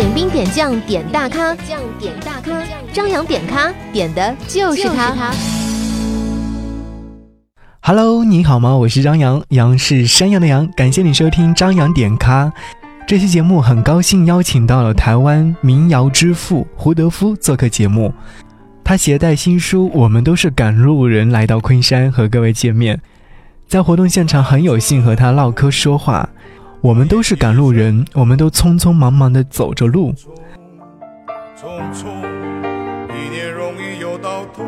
点兵点将点大咖，将点大咖，张扬点咖点的就是他。Hello，你好吗？我是张扬，杨是山羊的羊。感谢你收听张扬点咖。这期节目很高兴邀请到了台湾民谣之父胡德夫做客节目。他携带新书《我们都是赶路人》来到昆山和各位见面，在活动现场很有幸和他唠嗑说话。我们都是赶路人，我们都匆匆忙忙地走着路。匆匆，一年容易又到头，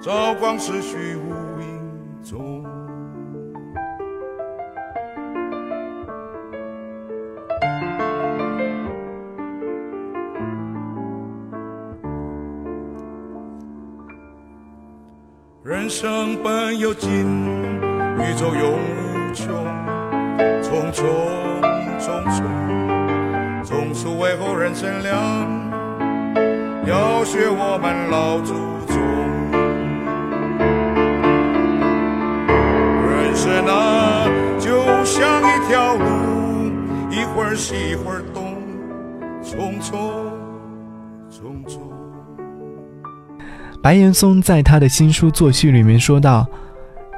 朝光逝去无影踪。人生本有尽，宇宙永无穷，匆匆匆匆。总是为后人乘凉，要学我们老祖宗。人生啊，就像一条路，一会儿西一会儿东，匆匆匆匆。白岩松在他的新书作序里面说道：“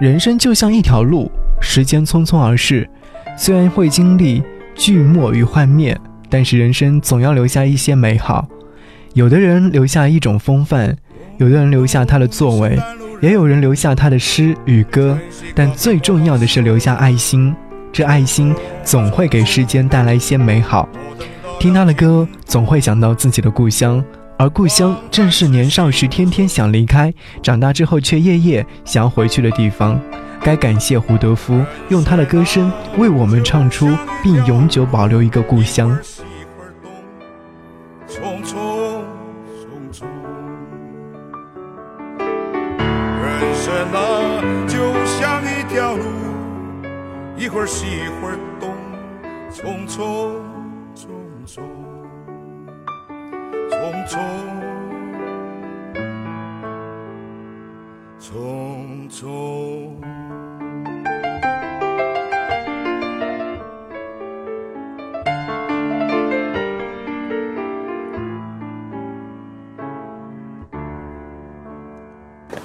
人生就像一条路，时间匆匆而逝，虽然会经历聚没与幻灭，但是人生总要留下一些美好。有的人留下一种风范，有的人留下他的作为，也有人留下他的诗与歌，但最重要的是留下爱心。这爱心总会给世间带来一些美好。听他的歌，总会想到自己的故乡。”而故乡正是年少时天天想离开，长大之后却夜夜想要回去的地方。该感谢胡德夫用他的歌声为我们唱出，并永久保留一个故乡。匆匆。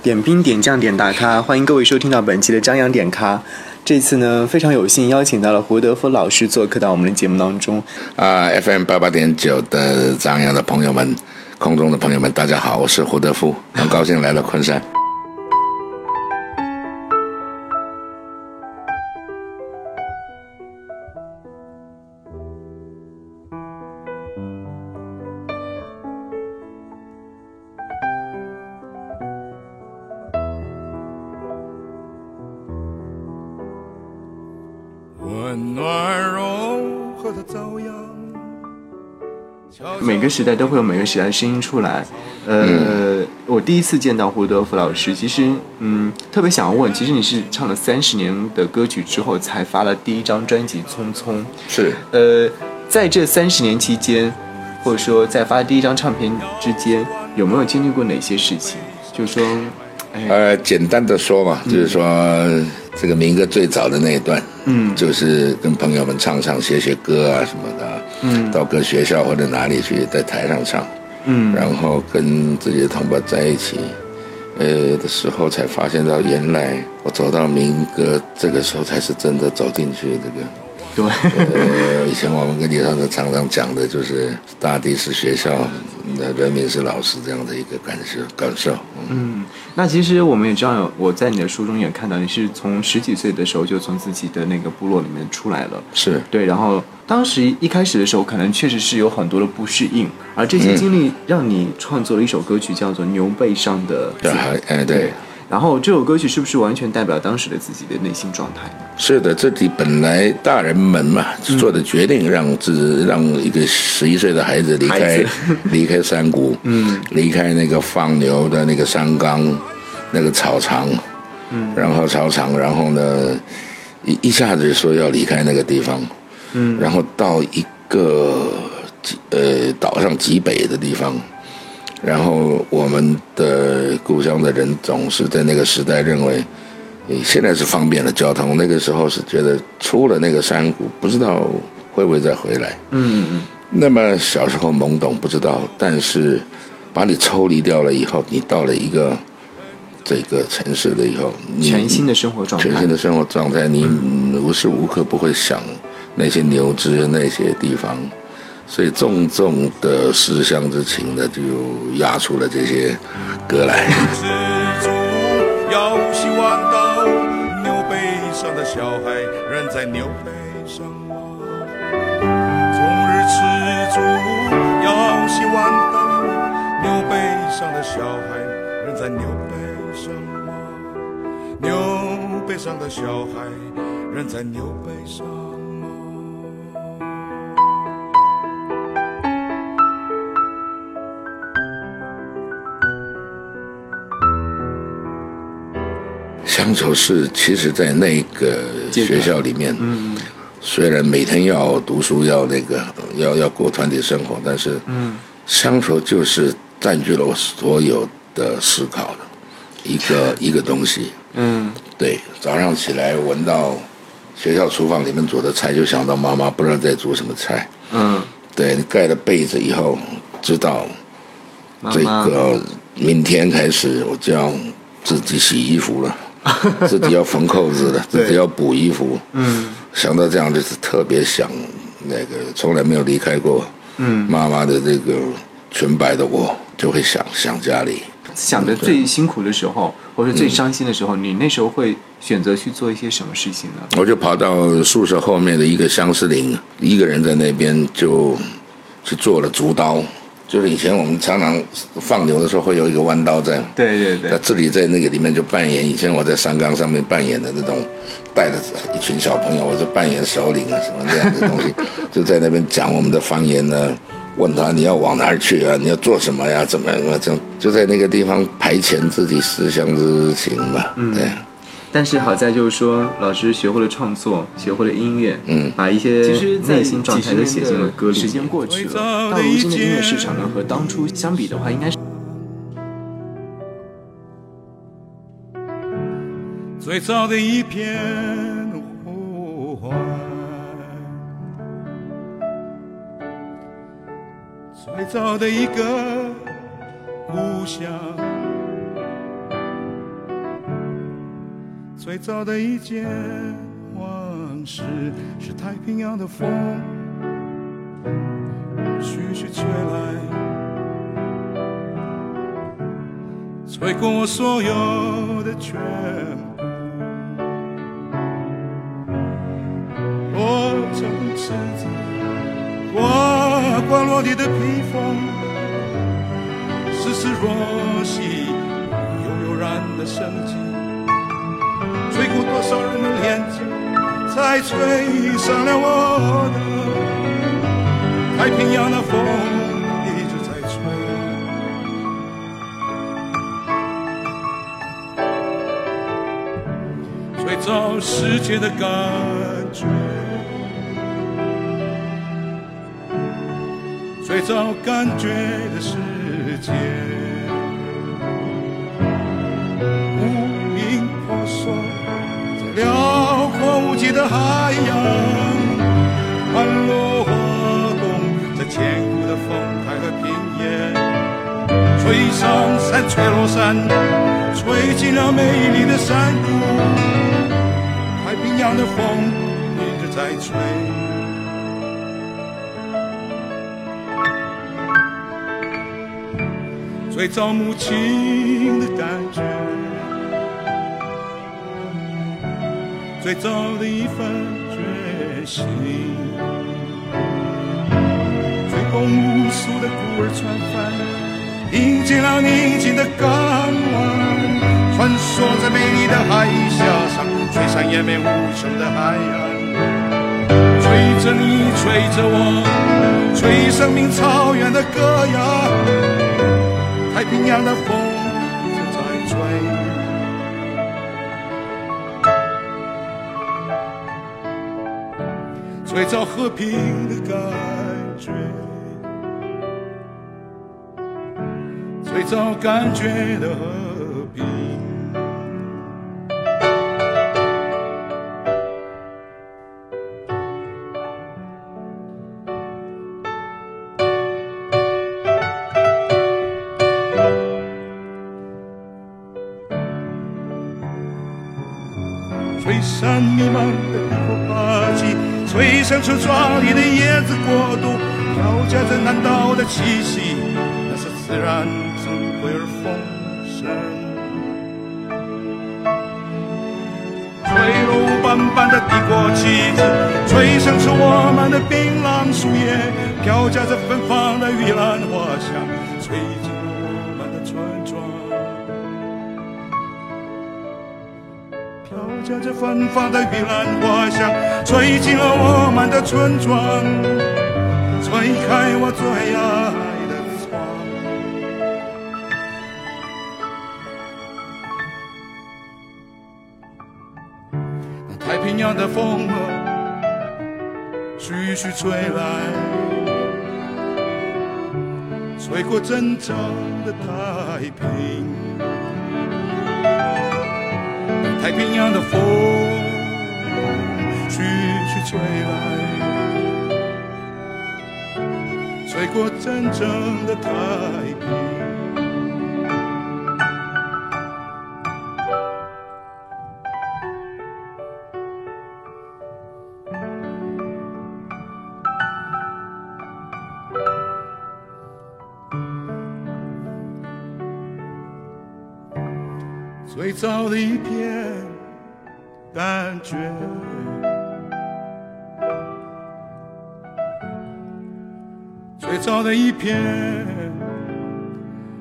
点兵点将点大咖，欢迎各位收听到本期的张扬点咖。这次呢，非常有幸邀请到了胡德夫老师做客到我们的节目当中。啊，FM 八八点九的张扬的朋友们，空中的朋友们，大家好，我是胡德夫，很高兴来到昆山。温暖柔和的朝阳。每个时代都会有每个时代的声音出来。呃，我第一次见到胡德夫老师，其实嗯，特别想要问，其实你是唱了三十年的歌曲之后才发了第一张专辑《匆匆》。是，呃，在这三十年期间，或者说在发第一张唱片之间，有没有经历过哪些事情？就是说，哎，呃，简单的说嘛，就是说这个民歌最早的那一段，嗯。就是跟朋友们唱唱、写写歌啊什么的，嗯。到各学校或者哪里去，在台上唱，嗯。然后跟自己的同胞在一起，呃的时候，才发现到原来我走到民歌这个时候才是真的走进去这个。对，呃，以前我们跟李上的常常讲的就是大地是学校，那人民是老师这样的一个感受感受。嗯，嗯，那其实我们也知道，我在你的书中也看到，你是从十几岁的时候就从自己的那个部落里面出来了。是对，然后当时一开始的时候，可能确实是有很多的不适应，而这些经历让你创作了一首歌曲，叫做《牛背上的字对，还哎对，然后这首歌曲是不是完全代表当时的自己的内心状态呢？是的，这里本来大人们嘛做的决定，让自让一个十一岁的孩子离开子。离开山谷，嗯，离开那个放牛的那个山岗，那个草场，嗯，然后草场，然后呢，一一下子说要离开那个地方，嗯，然后到一个极呃岛上极北的地方，然后我们的故乡的人总是在那个时代认为。你现在是方便了交通，那个时候是觉得出了那个山谷，不知道会不会再回来。嗯嗯那么小时候懵懂不知道，但是把你抽离掉了以后，你到了一个这个城市了以后，你全新的生活状态全新的生活状态，你无时无刻不会想那些牛只那些地方，所以重重的思乡之情呢，就压出了这些歌来。吃足要洗碗刀，牛背上的小孩人在牛背上吗？终日吃足要洗碗刀，牛背上的小孩人在牛背上吗？牛背上的小孩人在牛背上吗？乡愁是，其实，在那个学校里面，嗯，虽然每天要读书，要那个，要要过团体生活，但是，嗯，乡愁就是占据了我所有的思考的一个 一个东西。嗯，对，早上起来闻到学校厨房里面煮的菜，就想到妈妈不知道在煮什么菜。嗯，对你盖了被子以后，知道这个明天开始我就要自己洗衣服了，自己要缝扣子的，自己要补衣服。嗯，想到这样就是特别想那个从来没有离开过嗯妈妈的这个纯白的我，就会想想家里。想的最辛苦的时候，或者最伤心的时候，你那时候会选择去做一些什么事情呢？我就跑到宿舍后面的一个相思林，一个人在那边就去做了竹刀，就是以前我们常常放牛的时候会有一个弯刀在。对对对那，这里在那个里面就扮演以前我在山岗上面扮演的那种，带着一群小朋友，我就扮演首领啊什么这样的东西，就在那边讲我们的方言呢。问他你要往哪儿去啊？你要做什么呀？怎么样？这样就在那个地方排遣自己思乡之情嘛。嗯，对。但是好在就是说，老师学会了创作，学会了音乐，嗯把一些其实内心状态都写进了歌里。时间过去了到如今的音乐市场呢，和当初相比的话，应该是最早的一片呼唤，最早的一个故乡，最早的一件往事，是太平洋的风，徐徐吹来，吹过我所有的全部。我正赤子刮刮落地的披风，丝丝若细，悠悠然的生机，吹过多少人的脸颊，才吹上了我的太平洋的风，一直在吹。最早世界的感觉，最早感觉的世界，的海洋，盘落花动在千古的风台和平原，吹上山，吹落山，吹进了美丽的山谷。太平洋的风一直在吹。最早母亲的感觉，最早的一份决心，追风无数的孤儿船帆，迎接了宁静的港湾，穿梭在美丽的海峡上，吹上延绵无穷的海岸。吹着你，吹着我，吹生命草原的歌谣。太平洋的风最早和平的感觉。最早感觉的吹响出壮丽的叶子国度，飘夹着南岛的气息，那是自然珍贵而丰盛。吹落斑斑的帝国旗帜，吹响出我们的槟榔树叶，飘夹着芬芳的玉兰花香，吹夹着芬芳的玉兰花香，吹进了我们的村庄，吹开我最爱的窗。那太平洋的风儿徐徐吹来，吹过真正的太平。太平洋的风徐徐吹来，吹过真正的太平。最早的一片感觉，最早的一片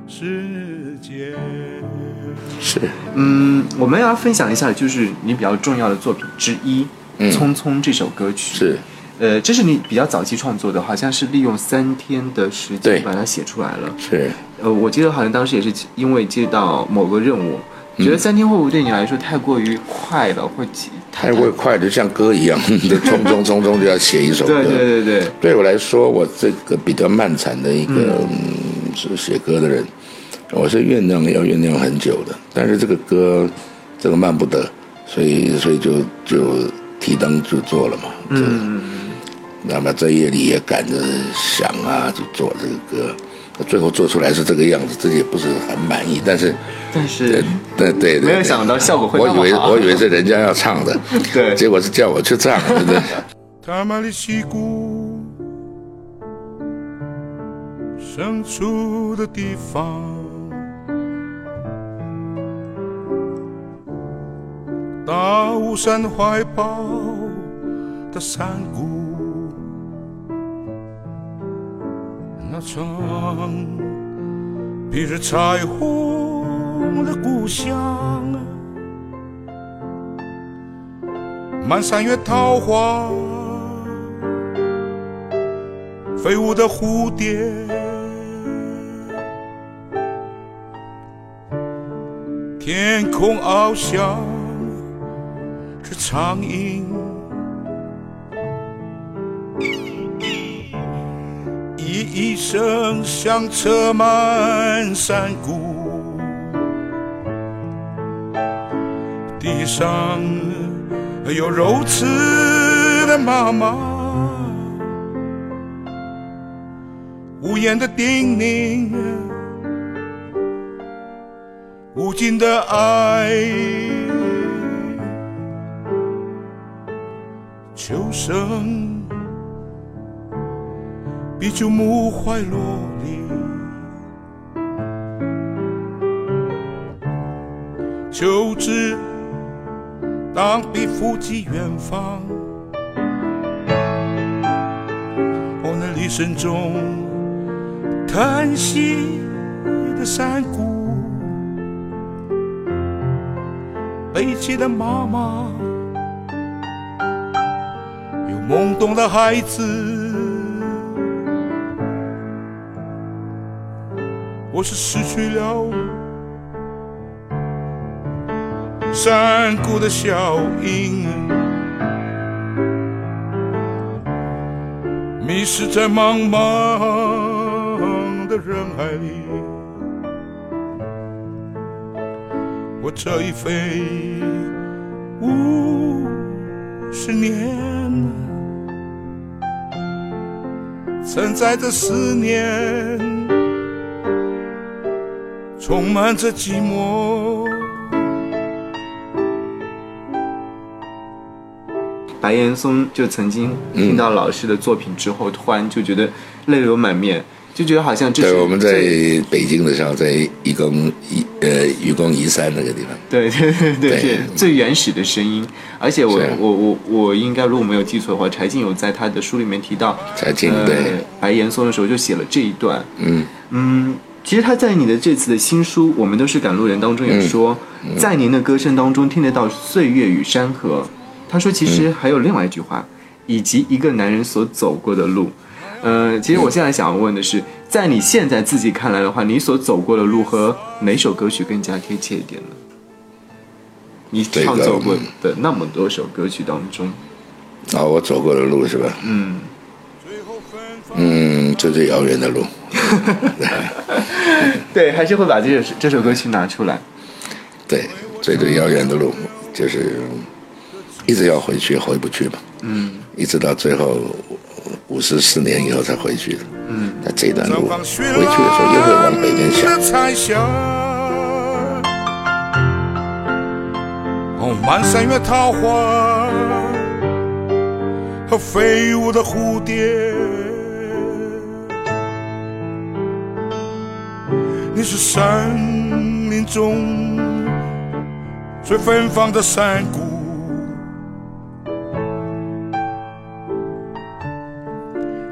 世界。是嗯，我们要分享一下，就是你比较重要的作品之一《嗯匆匆》这首歌曲。是，呃，这是你比较早期创作的，好像是利用三天的时间把它写出来了。是呃，我记得好像当时也是因为接到某个任务，嗯觉得三天会不会对你来说太过于快了，或几太过快就，像歌一样 就匆匆匆匆就要写一首歌。对对对对，对我来说，我这个比较漫长的一个嗯是写歌的人，我是酝酿要酝酿很久的。但是这个歌这个慢不得，所以所以就就提灯就做了嘛。嗯，那么在夜里也赶着想啊，就做这个歌。最后做出来是这个样子，自己也不是很满意，但是但是对对对，没有想到效果会我以为我以为是人家要唱的，对。结果是叫我去唱，真的。他们的溪谷，深处的地方，大雾山怀抱的山谷，那场披着彩虹的故乡。满山月桃花，飞舞的蝴蝶，天空翱翔着苍鹰，一声响彻满山谷，地上。有柔慈的妈妈，无言的叮咛，无尽的爱，求生比旧木怀落里，秋至。当笔触及远方，我那厉声中叹息的山谷，悲泣的妈妈，有懵懂的孩子。我是失去了山谷的效应，迷失在茫茫的人海里。我这一飞五十年，承载着思念，充满着寂寞。白岩松就曾经听到老师的作品之后，突然就觉得泪流满面，就觉得好像这是对，我们在北京的时候，在愚公移呃愚公移山那个地方，对对对对对。最原始的声音，而且我是我我我应该如果没有记错的话，柴静有在他的书里面提到，柴静呃对。白岩松的时候就写了这一段，嗯。嗯，其实他在你的这次的新书《我们都是赶路人》当中也说，嗯在您的歌声当中听得到岁月与山河。他说，其实还有另外一句话，以及一个男人所走过的路。呃，其实我现在想要问的是，在你现在自己看来的话，你所走过的路和哪首歌曲更加贴切一点呢？你这个创作过的那么多首歌曲当中，啊，我走过的路是吧？嗯，嗯，最最遥远的路，对，还是会把这首这首歌曲拿出来。对，最最遥远的路，就是一直要回去，回不去嘛。嗯，一直到最后五十四年以后才回去的。嗯，那这段路回去的时候又会往北边想哦，满山月桃花和飞舞的蝴蝶。你是山林中最芬芳的山谷，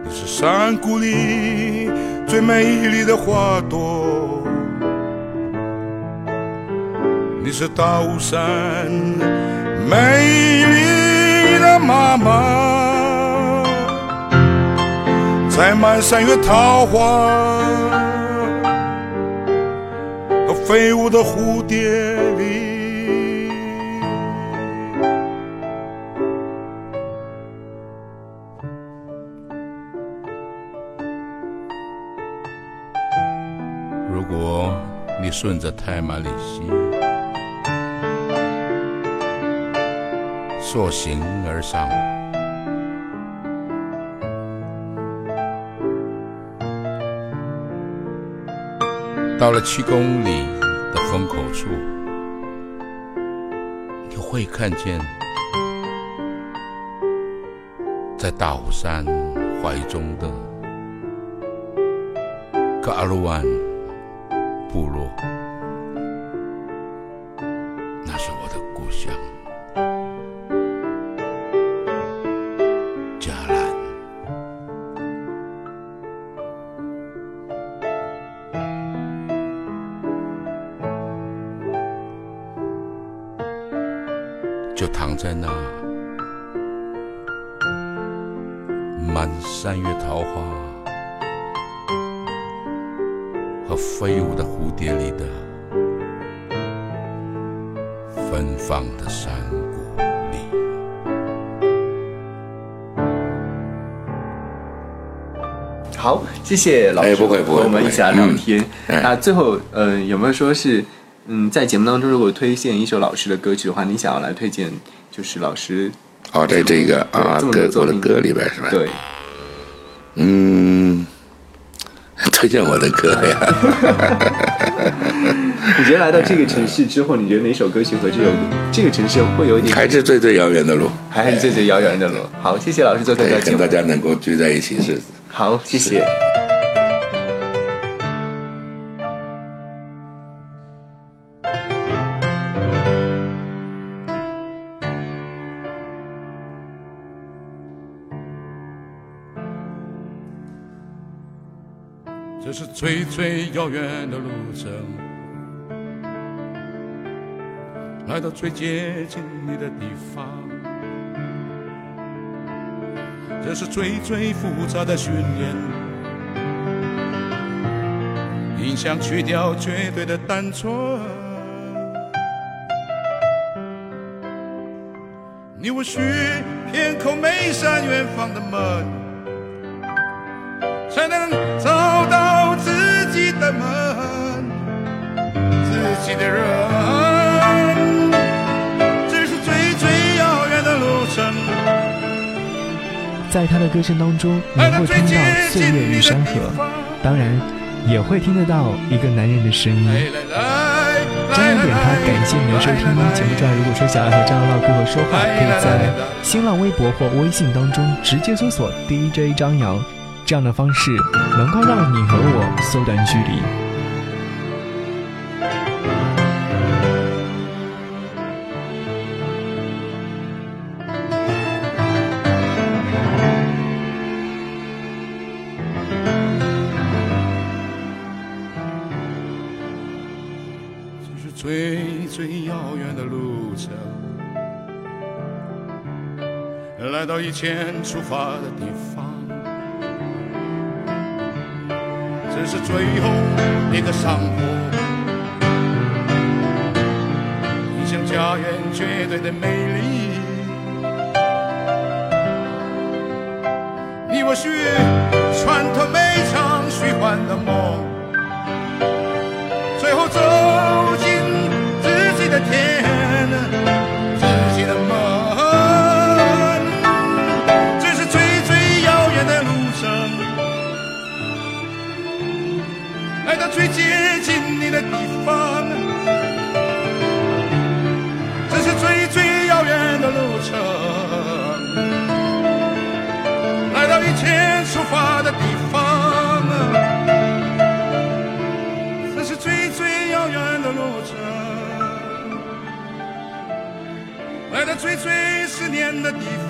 你是山谷里最美丽的花朵，你是大雾山美丽的妈妈，在满山月桃花。飞舞的蝴蝶里。如果你顺着泰马里溪溯行而上，到了七公里风口处，你会看见，在大虎山怀中的嘎鲁湾部落，好，谢谢老师，哎不会不会我们一起来聊天。那最后，嗯，有没有说是，嗯，在节目当中，如果推荐一首老师的歌曲的话，你想要来推荐，就是老师哦，在这个啊歌我的歌里边是吧？对，嗯，推荐我的歌呀。你觉得来到这个城市之后，你觉得哪首歌曲和这首这个城市会有一点，还是最最遥远的路，还是最最遥远的路？好，谢谢老师做客跟大。家能够聚在一起是好，谢谢。这是最最遥远的路程，来到最接近你的地方。这是最最复杂的训练，影响去掉绝对的单纯。你我需偏叩每扇远方的门，才能找到自己的门，自己的人。在他的歌声当中，能够听到岁月与山河，当然也会听得到一个男人的声音。张扬点他，感谢你的收听。节目之外，如果说想要和张扬唠嗑和说话，可以在新浪微博或微信当中直接搜索 DJ 张扬，这样的方式能够让你和我缩短距离。来到以前出发的地方，这是最后一个上坡，你像家园绝对的美丽，你我需穿透每场虚幻的梦，最接近你的地方，这是最最遥远的路程，来到以前出发的地方，这是最最遥远的路程。来到最最思念的地方。